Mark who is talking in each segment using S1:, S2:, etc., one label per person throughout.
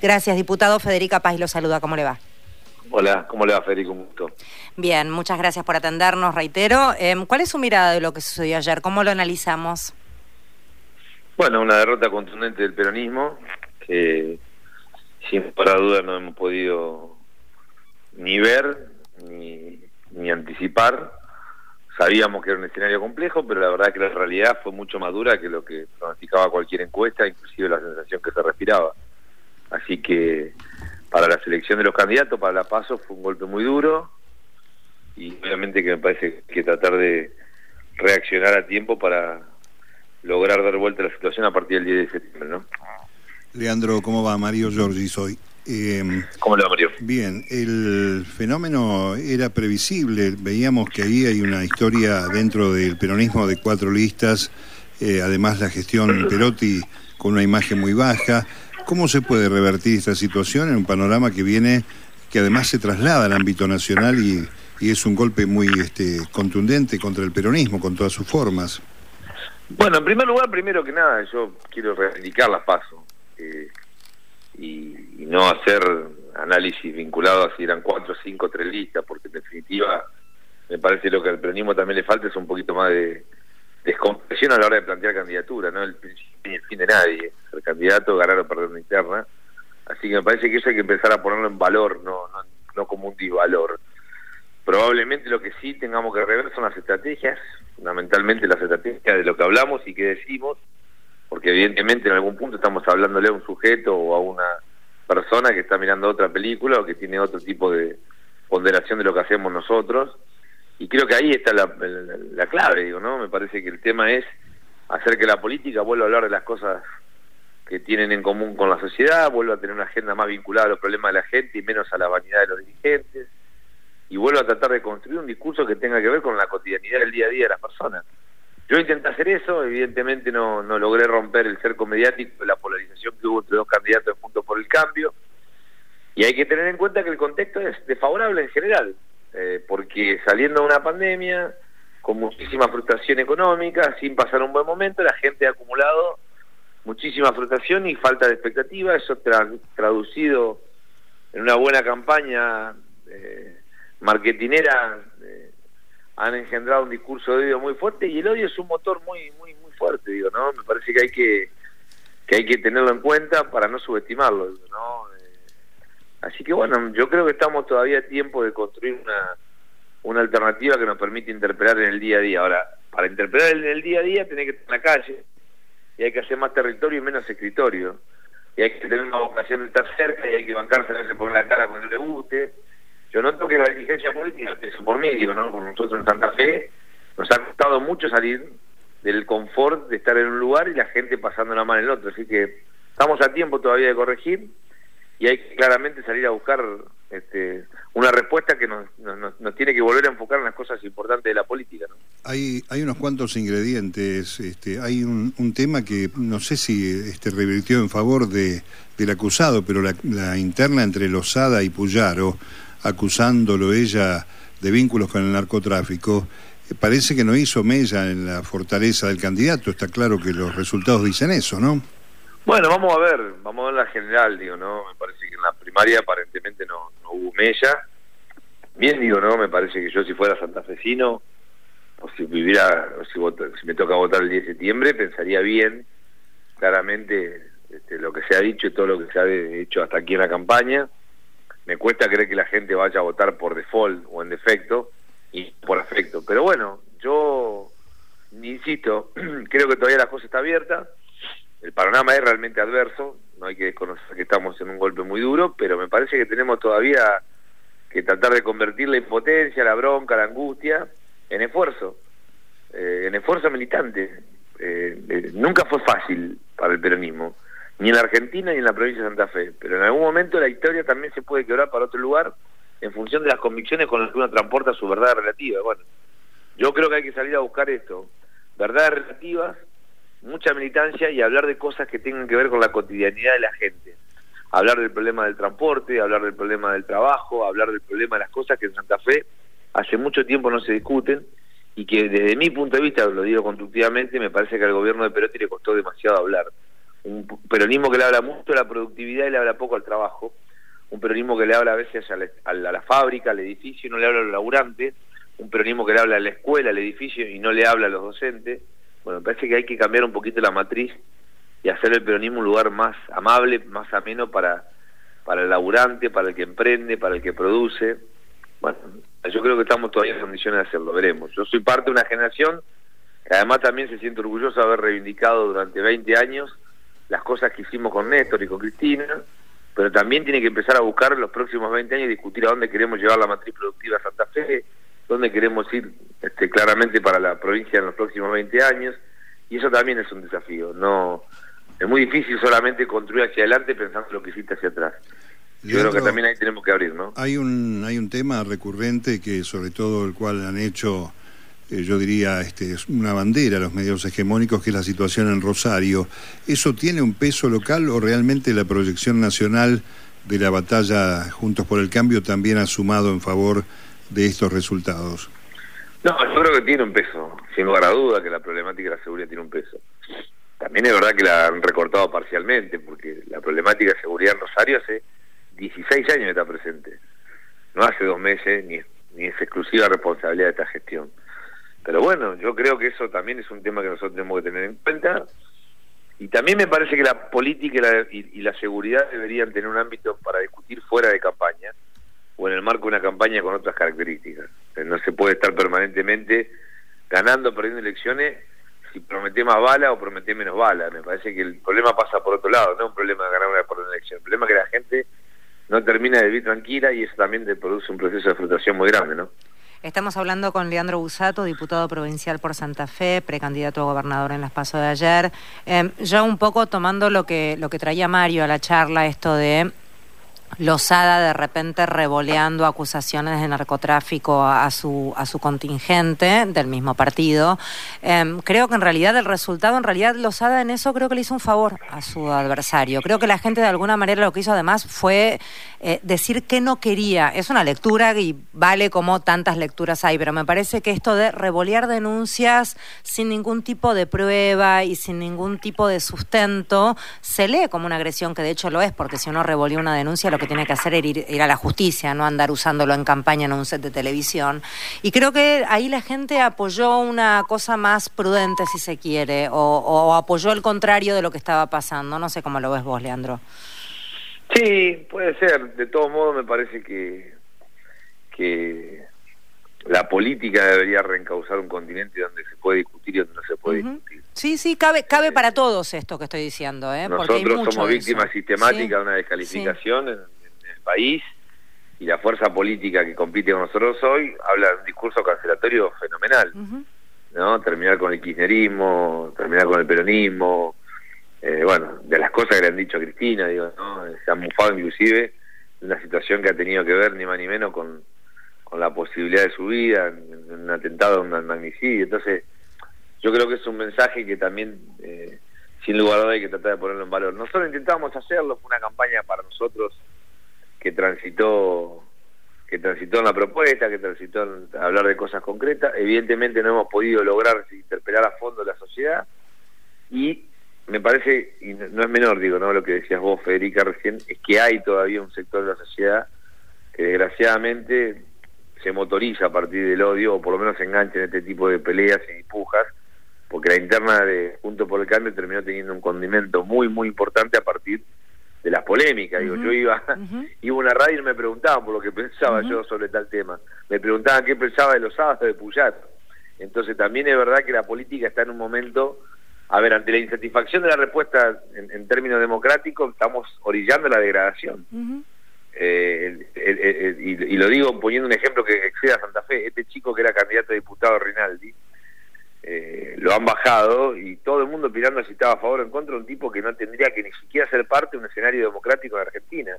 S1: Gracias, diputado. Federica Paz lo saluda. ¿Cómo le va?
S2: Hola, ¿cómo le va, Federico? Un gusto.
S1: Bien, muchas gracias por atendernos, reitero. Em, ¿Cuál es su mirada de lo que sucedió ayer? ¿Cómo lo analizamos?
S2: Bueno, una derrota contundente del peronismo que, sin por duda, no hemos podido ni ver ni, ni anticipar. Sabíamos que era un escenario complejo, pero la verdad que la realidad fue mucho más dura que lo que pronosticaba cualquier encuesta, inclusive la sensación que se respiraba. Así que para la selección de los candidatos, para la PASO, fue un golpe muy duro y obviamente que me parece que tratar de reaccionar a tiempo para lograr dar vuelta a la situación a partir del 10 de septiembre, ¿no?
S3: Leandro, ¿cómo va? Mario Giorgi soy.
S2: Eh, ¿Cómo le va, Mario?
S3: Bien, el fenómeno era previsible. Veíamos que ahí hay una historia dentro del peronismo de cuatro listas, eh, además la gestión Perotti con una imagen muy baja. ¿Cómo se puede revertir esta situación en un panorama que viene, que además se traslada al ámbito nacional y, es un golpe muy este, contundente contra el peronismo, con todas sus formas?
S2: Bueno, en primer lugar, primero que nada, yo quiero reivindicar las paso eh, y, no hacer análisis vinculado a si eran cuatro, cinco, tres listas, porque en definitiva me parece lo que al peronismo también le falta es un poquito más de descompresión a la hora de plantear candidatura, no el principio ni el fin de nadie, ser candidato, ganar o perder una interna. Así que me parece que eso hay que empezar a ponerlo en valor, no, no, no como un disvalor. Probablemente lo que sí tengamos que rever son las estrategias, fundamentalmente las estrategias de lo que hablamos y que decimos, porque evidentemente en algún punto estamos hablándole a un sujeto o a una persona que está mirando otra película o que tiene otro tipo de ponderación de lo que hacemos nosotros y creo que ahí está la, clave, digo, ¿no? Me parece que el tema es hacer que la política vuelva a hablar de las cosas que tienen en común con la sociedad, vuelva a tener una agenda más vinculada a los problemas de la gente y menos a la vanidad de los dirigentes, y vuelva a tratar de construir un discurso que tenga que ver con la cotidianidad del día a día de las personas. Yo intenté hacer eso, evidentemente no, no logré romper el cerco mediático, la polarización que hubo entre dos candidatos juntos por el cambio, y hay que tener en cuenta que el contexto es desfavorable en general. Eh, porque saliendo de una pandemia, con muchísima frustración económica, sin pasar un buen momento, la gente ha acumulado muchísima frustración y falta de expectativa, eso traducido en una buena campaña eh, marketinera eh, han engendrado un discurso de odio muy fuerte y el odio es un motor muy muy muy fuerte, digo, ¿no? Me parece que hay que que hay que tenerlo en cuenta para no subestimarlo, ¿no? Así que bueno, yo creo que estamos todavía a tiempo de construir una, una alternativa que nos permite interpelar en el día a día. Ahora, para interpelar en el día a día tiene que estar en la calle y hay que hacer más territorio y menos escritorio. Y hay que tener una vocación de estar cerca y hay que bancarse, a poner la cara cuando le guste. Yo noto que la dirigencia política, eso por mí, digo, ¿no? Por nosotros en Santa Fe, nos ha costado mucho salir del confort de estar en un lugar y la gente pasando la mano en el otro. Así que estamos a tiempo todavía de corregir y hay que claramente salir a buscar este, una respuesta que nos, nos, tiene que volver a enfocar en las cosas importantes de la política. ¿no?
S3: Hay, hay unos cuantos ingredientes. Este, hay un, un tema que no sé si este, revirtió en favor de, del acusado, pero la, la interna entre Lozada y Puyaro, acusándolo ella de vínculos con el narcotráfico, eh, parece que no hizo mella en la fortaleza del candidato. Está claro que los resultados dicen eso, ¿no?
S2: Bueno, vamos a ver, vamos a ver la general, digo, ¿no? Me parece que en la primaria aparentemente no, no hubo mella. Bien, digo, ¿no? Me parece que yo si fuera santafesino, o si viviera, o si, si me toca votar el 10 de septiembre, pensaría bien, claramente, este, lo que se ha dicho y todo lo que se ha hecho hasta aquí en la campaña. Me cuesta creer que la gente vaya a votar por default o en defecto y por afecto. Pero bueno, yo insisto, creo que todavía la cosa está abierta el panorama es realmente adverso, no hay que desconocer que estamos en un golpe muy duro, pero me parece que tenemos todavía que tratar de convertir la impotencia, la bronca, la angustia en esfuerzo, eh, en esfuerzo militante. Eh, eh, nunca fue fácil para el peronismo, ni en la Argentina ni en la provincia de Santa Fe, pero en algún momento la historia también se puede quebrar para otro lugar en función de las convicciones con las que uno transporta su verdad relativa. Bueno, yo creo que hay que salir a buscar esto, verdades relativas mucha militancia y hablar de cosas que tengan que ver con la cotidianidad de la gente. Hablar del problema del transporte, hablar del problema del trabajo, hablar del problema de las cosas que en Santa Fe hace mucho tiempo no se discuten y que desde mi punto de vista, lo digo constructivamente, me parece que al gobierno de Perotti le costó demasiado hablar. un peronismo que le habla mucho a la productividad y le habla poco al trabajo, un peronismo que le habla a veces a la, fábrica, al edificio y no le habla a los laburantes, un peronismo que le habla a la escuela, al edificio y no le habla a los docentes. Bueno, me parece que hay que cambiar un poquito la matriz y hacer el peronismo un lugar más amable, más ameno para, para el laburante, para el que emprende, para el que produce. Bueno, yo creo que estamos todavía en condiciones de hacerlo, veremos. Yo soy parte de una generación que además también se siente orgulloso de haber reivindicado durante 20 años las cosas que hicimos con Néstor y con Cristina, pero también tiene que empezar a buscar los próximos 20 años discutir a dónde queremos llevar la matriz productiva de Santa Fe, dónde queremos ir este, claramente para la provincia en los próximos 20 años, y eso también es un desafío. No Es muy difícil solamente construir hacia adelante pensando en lo que hiciste hacia atrás. Yo creo que también ahí tenemos que abrir, ¿no?
S3: Hay un, hay un tema recurrente que sobre todo el cual han hecho eh, yo diría, este, es una bandera los medios hegemónicos, que es la situación en Rosario. ¿Eso tiene un peso local o realmente la proyección nacional de la batalla Juntos por el Cambio también ha sumado en favor de estos resultados?
S2: No, yo creo que tiene un peso, sin lugar a duda que la problemática de la seguridad tiene un peso. También es verdad que la han recortado parcialmente, porque la problemática de seguridad en Rosario hace 16 años que está presente. No hace dos meses, ni, ni es exclusiva responsabilidad de esta gestión. Pero bueno, yo creo que eso también es un tema que nosotros tenemos que tener en cuenta. Y también me parece que la política y la, seguridad deberían tener un ámbito para discutir fuera de campaña o en el marco de una campaña con otras características. No se puede estar permanentemente ganando perdiendo elecciones si promete más bala o promete menos bala. Me parece que el problema pasa por otro lado, no es un problema de ganar una por una elección. El problema es que la gente no termina de vivir tranquila y eso también te produce un proceso de frustración muy grande, ¿no?
S1: Estamos hablando con Leandro Busato, diputado provincial por Santa Fe, precandidato a gobernador en las pasos de ayer. Eh, ya un poco tomando lo que, lo que traía Mario a la charla, esto de Lozada de repente revoleando acusaciones de narcotráfico a su, a su contingente del mismo partido. Em, creo que en realidad el resultado, en realidad Lozada en eso creo que le hizo un favor a su adversario. Creo que la gente de alguna manera lo que hizo además fue eh, decir que no quería. Es una lectura y vale como tantas lecturas hay, pero me parece que esto de revolear denuncias sin ningún tipo de prueba y sin ningún tipo de sustento se lee como una agresión, que de hecho lo es, porque si uno revolía una denuncia lo que tiene que hacer es ir, a la justicia, no andar usándolo en campaña en un set de televisión. Y creo que ahí la gente apoyó una cosa más prudente, si se quiere, o, apoyó el contrario de lo que estaba pasando. No sé cómo lo ves vos, Leandro.
S2: Sí, puede ser. De todos modos, me parece que, que la política debería reencauzar un continente donde se puede discutir y donde no se puede discutir.
S1: Sí, sí, cabe, cabe para todos esto que estoy diciendo. ¿eh?
S2: Nosotros somos víctimas sistemáticas de una descalificación en, el país y la fuerza política que compite con nosotros hoy habla de un discurso cancelatorio fenomenal. ¿no? Terminar con el kirchnerismo, terminar con el peronismo, eh, bueno, de las cosas que le han dicho a Cristina, digo, ¿no? se han mufado inclusive de una situación que ha tenido que ver ni más ni menos con, con la posibilidad de su vida, en, un atentado, un magnicidio. Entonces, yo creo que es un mensaje que también, eh, sin lugar a dudas, hay que tratar de ponerlo en valor. Nosotros intentamos hacerlo, fue una campaña para nosotros que transitó que transitó en la propuesta, que transitó en hablar de cosas concretas. Evidentemente no hemos podido lograr interpelar a fondo la sociedad y me parece, y no es menor, digo, no lo que decías vos, Federica, recién, es que hay todavía un sector de la sociedad que desgraciadamente se motoriza a partir del odio, o por lo menos se engancha en este tipo de peleas y pujas, porque la interna de Junto por el Cambio terminó teniendo un condimento muy, muy importante a partir de las polémicas. Digo, yo iba, iba a una radio y me preguntaban por lo que pensaba yo sobre tal tema. Me preguntaban qué pensaba de los sábados de Puyat. Entonces también es verdad que la política está en un momento, a ver, ante la insatisfacción de la respuesta en, términos democráticos, estamos orillando la degradación. Eh, y, lo digo poniendo un ejemplo que excede a Santa Fe, este chico que era candidato a diputado Rinaldi, eh, lo han bajado y todo el mundo opinando si estaba a favor o en contra de un tipo que no tendría que ni siquiera ser parte de un escenario democrático en Argentina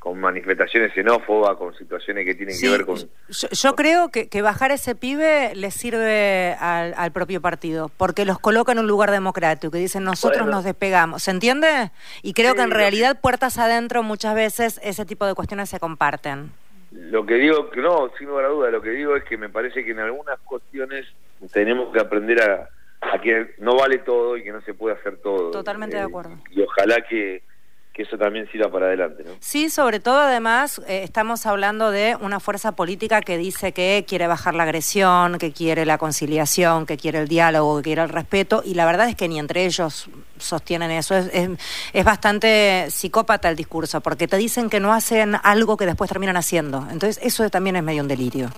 S2: con manifestaciones xenófobas, con situaciones que tienen que ver con...
S1: Yo, creo que, bajar ese pibe le sirve al, propio partido, porque los coloca en un lugar democrático, que dicen nosotros nos despegamos, ¿se entiende? Y creo que en realidad puertas adentro muchas veces ese tipo de cuestiones se comparten.
S2: Lo que digo, no, sin lugar a duda, lo que digo es que me parece que en algunas cuestiones tenemos que aprender a, a que no vale todo y que no se puede hacer todo.
S1: Totalmente de acuerdo.
S2: Y ojalá que que eso también sirva para adelante. ¿no?
S1: Sí, sobre todo además eh, estamos hablando de una fuerza política que dice que quiere bajar la agresión, que quiere la conciliación, que quiere el diálogo, que quiere el respeto, y la verdad es que ni entre ellos sostienen eso. Es, es, bastante psicópata el discurso, porque te dicen que no hacen algo que después terminan haciendo. Entonces eso también es medio un delirio.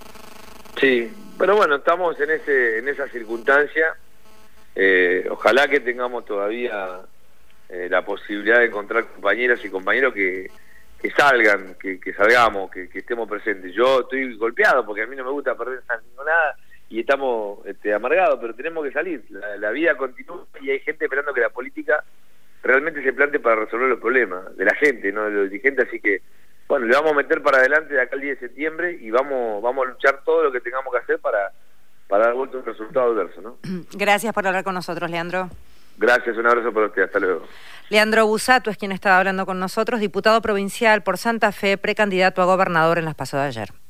S2: Sí, pero bueno, estamos en, ese, en esa circunstancia. Eh, ojalá que tengamos todavía eh, la posibilidad de encontrar compañeras y compañeros que, salgan, que, salgamos, que, estemos presentes. Yo estoy golpeado porque a mí no me gusta perder nada y estamos este, amargados, pero tenemos que salir. La, vida continúa y hay gente esperando que la política realmente se plante para resolver los problemas de la gente, no de los dirigentes, así que bueno, le vamos a meter para adelante de acá el 10 de septiembre y vamos vamos a luchar todo lo que tengamos que hacer para, para dar vuelta un resultado adverso, ¿no?
S1: Gracias por hablar con nosotros, Leandro.
S2: Gracias, un abrazo para usted, hasta luego.
S1: Leandro Busato es quien estaba hablando con nosotros, diputado provincial por Santa Fe, precandidato a gobernador en las pasadas de ayer.